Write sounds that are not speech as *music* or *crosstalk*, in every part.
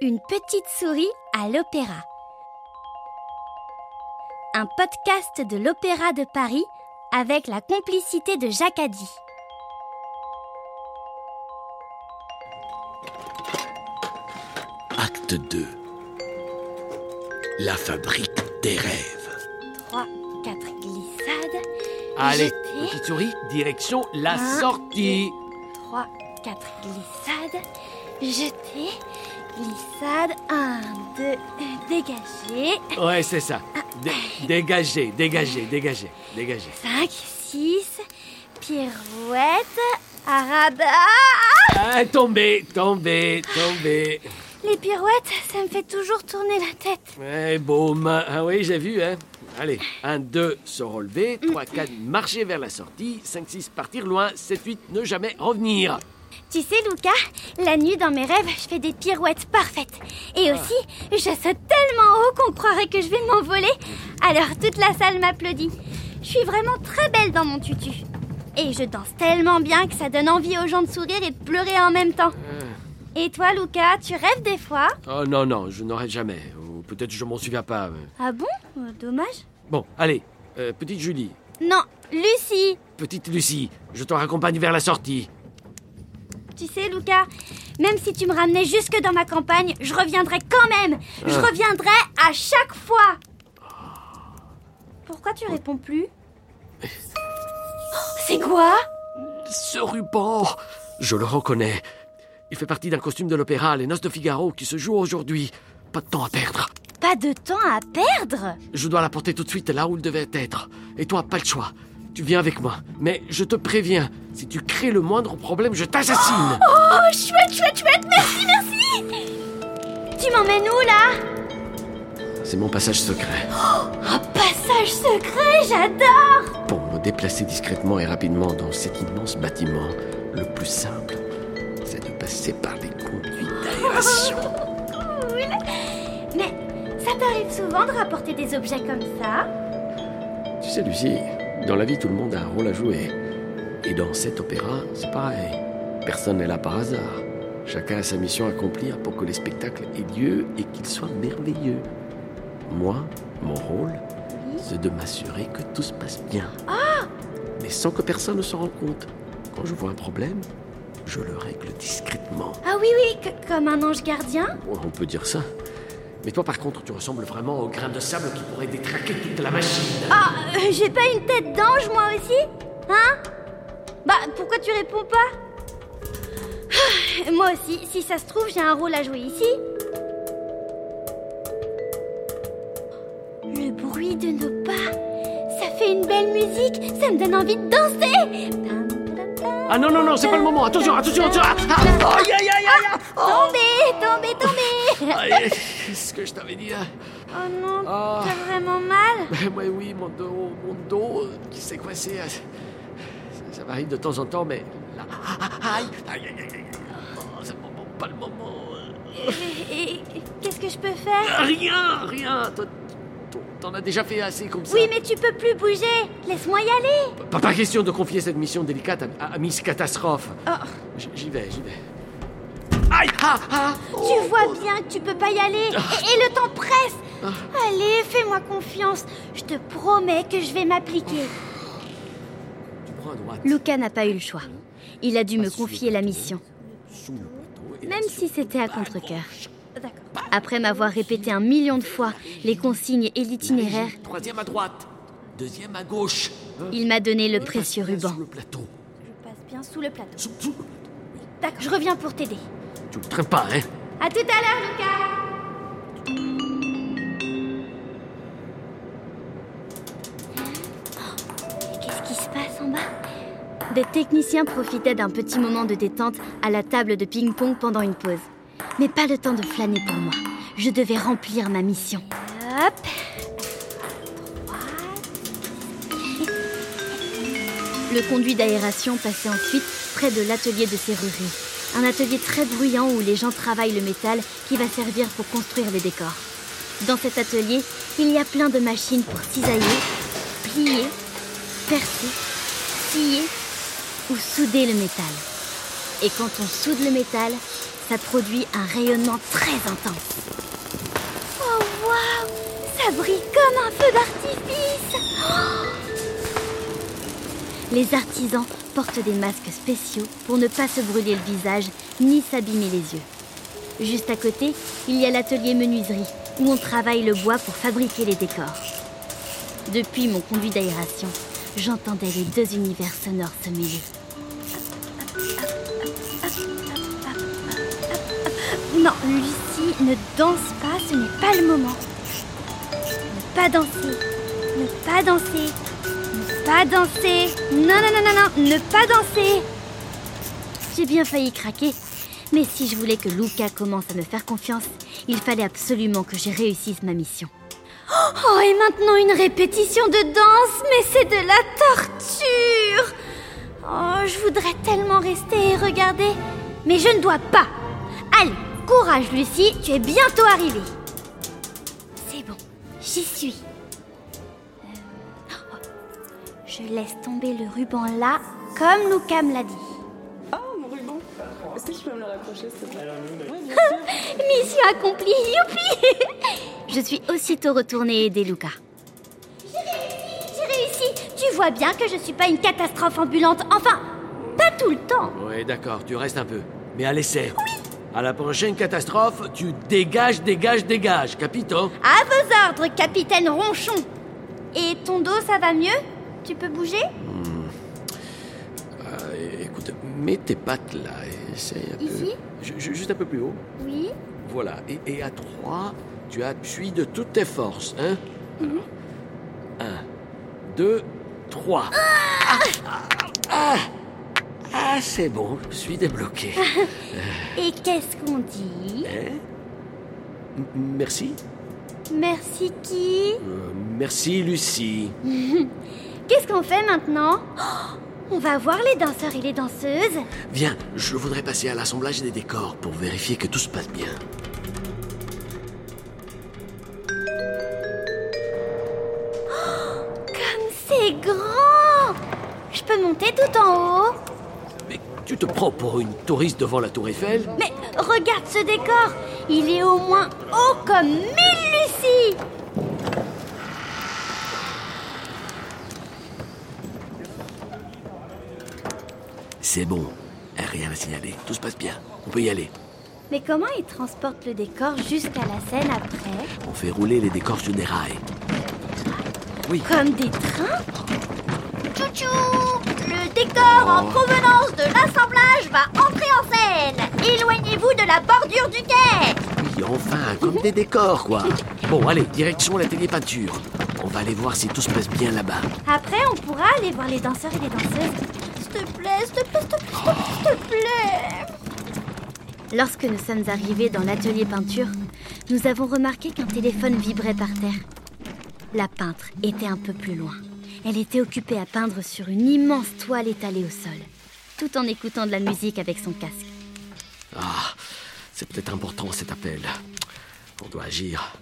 Une petite souris à l'opéra. Un podcast de l'Opéra de Paris avec la complicité de Jacques Addy. Acte 2. La fabrique des rêves. 3, 4 glissades. Allez, Jeter. petite souris, direction la Un. sortie. 3, 4 glissades. Jeter. Glissade. 1, 2, dégagez. Ouais, c'est ça. Dé- dégagez, dégagez, dégagez, dégagez. 5, 6. Pirouette. Arada. Ah, tombez, tombez, tombez. Les pirouettes, ça me fait toujours tourner la tête. Ouais, boum. Ah oui, j'ai vu, hein. Allez, 1, 2, se relever. 3, 4, marcher vers la sortie. 5, 6, partir loin. 7, 8, ne jamais revenir. Tu sais, Lucas, la nuit dans mes rêves, je fais des pirouettes parfaites. Et aussi, je saute tellement haut qu'on croirait que je vais m'envoler. Alors toute la salle m'applaudit. Je suis vraiment très belle dans mon tutu. Et je danse tellement bien que ça donne envie aux gens de sourire et de pleurer en même temps. Et toi, Lucas, tu rêves des fois? Oh non, non, je n'aurai jamais. Ou peut-être je m'en souviens pas. mais- Ah bon? Euh, Dommage. Bon, allez. euh, petite Julie, Non, Lucie petite Lucie, je te raccompagne vers la sortie. Tu sais, Lucas, même si tu me ramenais jusque dans ma campagne, je reviendrai quand même. Je Ah. reviendrai à chaque fois. Pourquoi tu réponds plus Oh, C'est quoi Ce ruban Je le reconnais. Il fait partie d'un costume de l'opéra Les Noces de Figaro qui se joue aujourd'hui. Pas de temps à perdre. Pas de temps à perdre Je dois la porter tout de suite là où il devait être. Et toi, pas le choix. Tu viens avec moi. Mais je te préviens, si tu crées le moindre problème, je t'assassine. Oh, chouette, chouette, chouette, merci, merci Tu m'emmènes où, là? C'est mon passage secret. Un passage secret, j'adore Pour me déplacer discrètement et rapidement dans cet immense bâtiment, le plus simple, c'est de passer par les conduits d'aération. *laughs* Cool Mais ça t'arrive souvent de rapporter des objets comme ça? Tu sais, Lucie, dans la vie, tout le monde a un rôle à jouer. Et dans cet opéra, c'est pareil. Personne n'est là par hasard. Chacun a sa mission à accomplir pour que les spectacles aient lieu et qu'ils soient merveilleux. Moi, mon rôle, c'est de m'assurer que tout se passe bien. Mais sans que personne ne s'en rende compte. Quand je vois un problème, je le règle discrètement. Ah oui, oui, comme un ange gardien? On peut dire ça. Mais toi, par contre, tu ressembles vraiment au grain de sable qui pourrait détraquer toute la machine. Ah, euh, j'ai pas une tête d'ange, moi aussi Hein? Bah, pourquoi tu réponds pas? Ah, Moi aussi, si ça se trouve, j'ai un rôle à jouer ici. Le bruit de nos pas, ça fait une belle musique, ça me donne envie de danser Ah non, non, non, c'est pas le moment. Attention, attention, attention. Ah, ah, aïe, aïe, aïe, aïe. Tombez, tombez, tombez Aïe, ce que je t'avais dit. hein. Oh non, Ah. t'as vraiment mal? Ouais, oui, mon dos, mon dos euh, qui s'est coincé. euh, Ça, ça m'arrive de temps en temps, mais là, ah, ah, aïe, aïe, aïe, aïe, aïe. Oh, c'est pas le moment. Et, et- qu'est-ce que je peux faire? Rien, rien. T'en as déjà fait assez comme ça. Oui, mais tu peux plus bouger Laisse-moi y aller Pas, pas question de confier cette mission délicate à, à- à Miss Catastrophe. Oh. J'y vais, j'y vais. Aïe, ah, ah. Tu vois bien que tu peux pas y aller et, et le temps presse Allez, fais-moi confiance. Je te promets que je vais m'appliquer. Tu prends à droite. Luca n'a pas eu le choix. Il a dû me confier la mission, même si c'était à contre-cœur. D'accord. Après m'avoir répété un million de fois les consignes et l'itinéraire, Troisième à droite. Deuxième à gauche. il m'a donné le précieux ruban. Passe bien sous le plateau. D'accord, je reviens pour t'aider. Tu le traînes pas, hein À tout à l'heure, Lucas Qu'est-ce qui se passe en bas? Des techniciens profitaient d'un petit moment de détente à la table de ping-pong pendant une pause. Mais pas le temps de flâner pour moi. Je devais remplir ma mission. Hop Le conduit d'aération passait ensuite près de l'atelier de serrurerie. Un atelier très bruyant où les gens travaillent le métal qui va servir pour construire les décors. Dans cet atelier, il y a plein de machines pour cisailler, plier, percer, scier ou souder le métal. Et quand on soude le métal, Ça produit un rayonnement très intense. Oh waouh Ça brille comme un feu d'artifice oh Les artisans portent des masques spéciaux pour ne pas se brûler le visage ni s'abîmer les yeux. Juste à côté, il y a l'atelier menuiserie où on travaille le bois pour fabriquer les décors. Depuis mon conduit d'aération, j'entendais les deux univers sonores se mêler. Non, Lucie, ne danse pas, ce n'est pas le moment. Ne pas danser, ne pas danser, pas danser. Non, non, non, non, non, ne pas danser. J'ai bien failli craquer, mais si je voulais que Luca commence à me faire confiance, il fallait absolument que je réussisse ma mission. Oh, et maintenant une répétition de danse, mais c'est de la torture Oh, je voudrais tellement rester et regarder, mais je ne dois pas. Allez, courage Lucie, tu es bientôt arrivée. C'est bon, j'y suis. Je laisse tomber le ruban là, comme Luca me l'a dit. Oh, mon ruban Est-ce que tu peux me le raccrocher, s'il te plaît *laughs* Mission accomplie, youpi *laughs* Je suis aussitôt retournée aider Luca. J'ai réussi, j'ai réussi Tu vois bien que je suis pas une catastrophe ambulante, enfin, pas tout le temps Ouais, d'accord, tu restes un peu. Mais à l'essai. Oui. À la prochaine catastrophe, tu dégages, dégages, dégages, capito? À vos ordres, capitaine Ronchon Et ton dos, ça va mieux? Tu peux bouger Euh, écoute, mets tes pattes là, essaye un Ici peu. Ju- Juste un peu plus haut. Oui Voilà, et, et à trois, tu appuies de toutes tes forces, hein Alors, Un, deux, trois. Ah, ah, ah, ah, c'est bon, je suis débloqué. *laughs* Et qu'est-ce qu'on dit Hein? Merci. Merci qui Euh, merci, Lucie. *laughs* Qu'est-ce qu'on fait maintenant? Oh, *gasps* On va voir les danseurs et les danseuses. Viens, je voudrais passer à l'assemblage des décors pour vérifier que tout se passe bien. *gasps* Comme c'est grand! Je peux monter tout en haut. Mais tu te prends pour une touriste devant la tour Eiffel? Mais regarde ce décor. Il est au moins haut comme mille Lucie C'est bon, rien à signaler, tout se passe bien. On peut y aller. Mais comment ils transportent le décor jusqu'à la scène après? On fait rouler les décors sur des rails. Oui. Comme des trains? Tchou Le décor en provenance de l'assemblage va entrer en scène Éloignez-vous de la bordure du quai Oui, enfin, comme des décors, quoi. Bon, allez, direction l'atelier peinture. On va aller voir si tout se passe bien là-bas. Après, on pourra aller voir les danseurs et les danseuses. S'il te plaît, s'il te plaît, s'il te plaît, s'il te plaît. Lorsque nous sommes arrivés dans l'atelier peinture, nous avons remarqué qu'un téléphone vibrait par terre. La peintre était un peu plus loin. Elle était occupée à peindre sur une immense toile étalée au sol, tout en écoutant de la musique avec son casque. Ah, c'est peut-être important cet appel. On doit agir.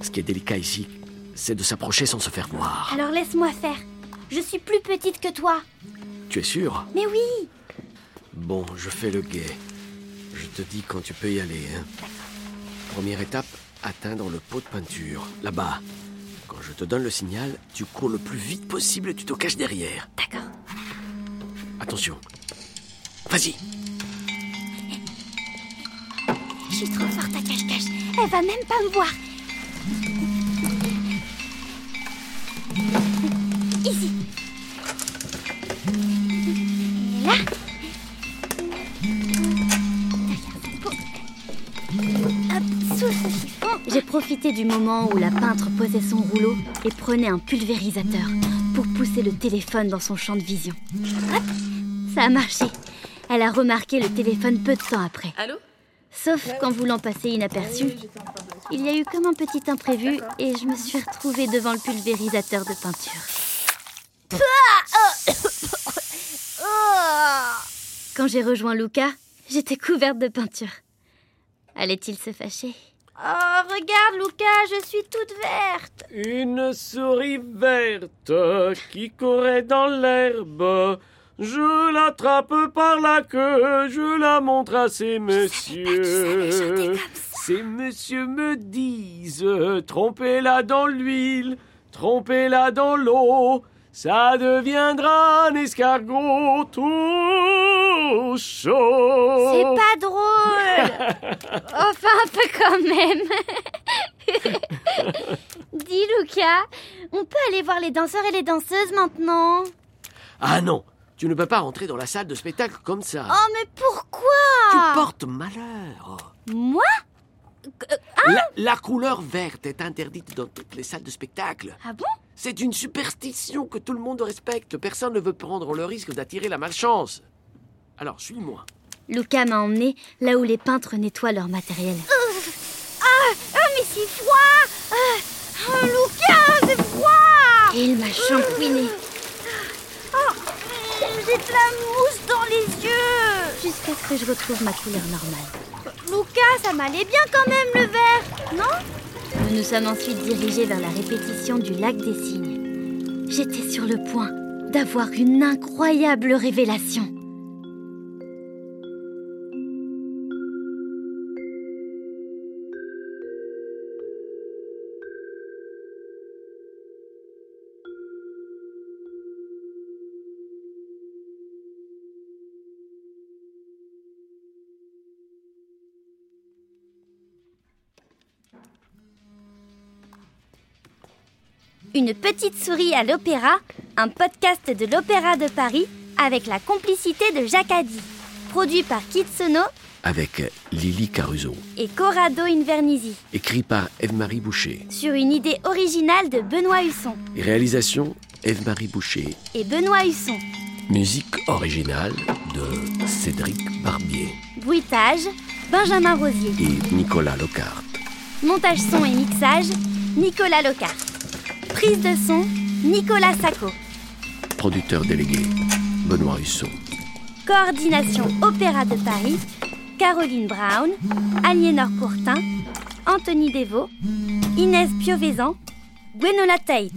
Ce qui est délicat ici, c'est de s'approcher sans se faire voir. Alors laisse-moi faire. Je suis plus petite que toi. Tu es sûr Mais oui Bon, je fais le guet. Je te dis quand tu peux y aller. hein. Première étape, atteindre le pot de peinture. Là-bas. Quand je te donne le signal, tu cours le plus vite possible et tu te caches derrière. D'accord. Attention. Vas-y. Je suis trop forte à cache-cache. Elle va même pas me voir. Ici. Profité du moment où la peintre posait son rouleau et prenait un pulvérisateur pour pousser le téléphone dans son champ de vision. Hop, ça a marché. Elle a remarqué le téléphone peu de temps après. Allô? Sauf qu'en voulant passer inaperçu, il y a eu comme un petit imprévu et je me suis retrouvée devant le pulvérisateur de peinture. Quand j'ai rejoint Luca, j'étais couverte de peinture. Allait-il se fâcher? Oh, regarde, Luca, je suis toute verte. Une souris verte qui courait dans l'herbe Je l'attrape par la queue, je la montre à ces messieurs. Ces messieurs me disent, trompez-la dans l'huile, trompez-la dans l'eau, ça deviendra un escargot tout chaud. C'est pas drôle *laughs* Enfin, un peu quand même Dis Lucas, on peut aller voir les danseurs et les danseuses maintenant? Ah non, tu ne peux pas rentrer dans la salle de spectacle comme ça. Oh mais pourquoi? Tu portes malheur. Moi? La, la couleur verte est interdite dans toutes les salles de spectacle. Ah bon? C'est une superstition que tout le monde respecte. Personne ne veut prendre le risque d'attirer la malchance. Alors, suis-moi. Lucas m'a emmené là où les peintres nettoient leur matériel. Ah, mais c'est froid ah, ah, Lucas, c'est froid Et il m'a shampouiné. Oh, j'ai de la mousse dans les yeux Jusqu'à ce que je retrouve ma couleur normale. Lucas, ça m'allait bien quand même le vert, non? Nous nous sommes ensuite dirigés vers la répétition du lac des cygnes. J'étais sur le point d'avoir une incroyable révélation. Une petite souris à l'opéra, un podcast de l'Opéra de Paris avec la complicité de Jacques Addy. Produit par Kitsono Avec Lily Caruso. et Corrado Invernizzi. Écrit par Eve-Marie Boucher. Sur une idée originale de Benoît Husson. Et réalisation Eve-Marie Boucher. Et Benoît Husson. Musique originale de Cédric Barbier Bruitage, Benjamin Rosier. et Nicolas Locarte. Montage son et mixage, Nicolas Locart. Prise de son, Nicolas Sacco. Producteur délégué, Benoît Husson. Coordination Opéra de Paris, Caroline Brown, Aliénor Courtin, Anthony Devaux, Inès Piovesan, Gwenola Tate.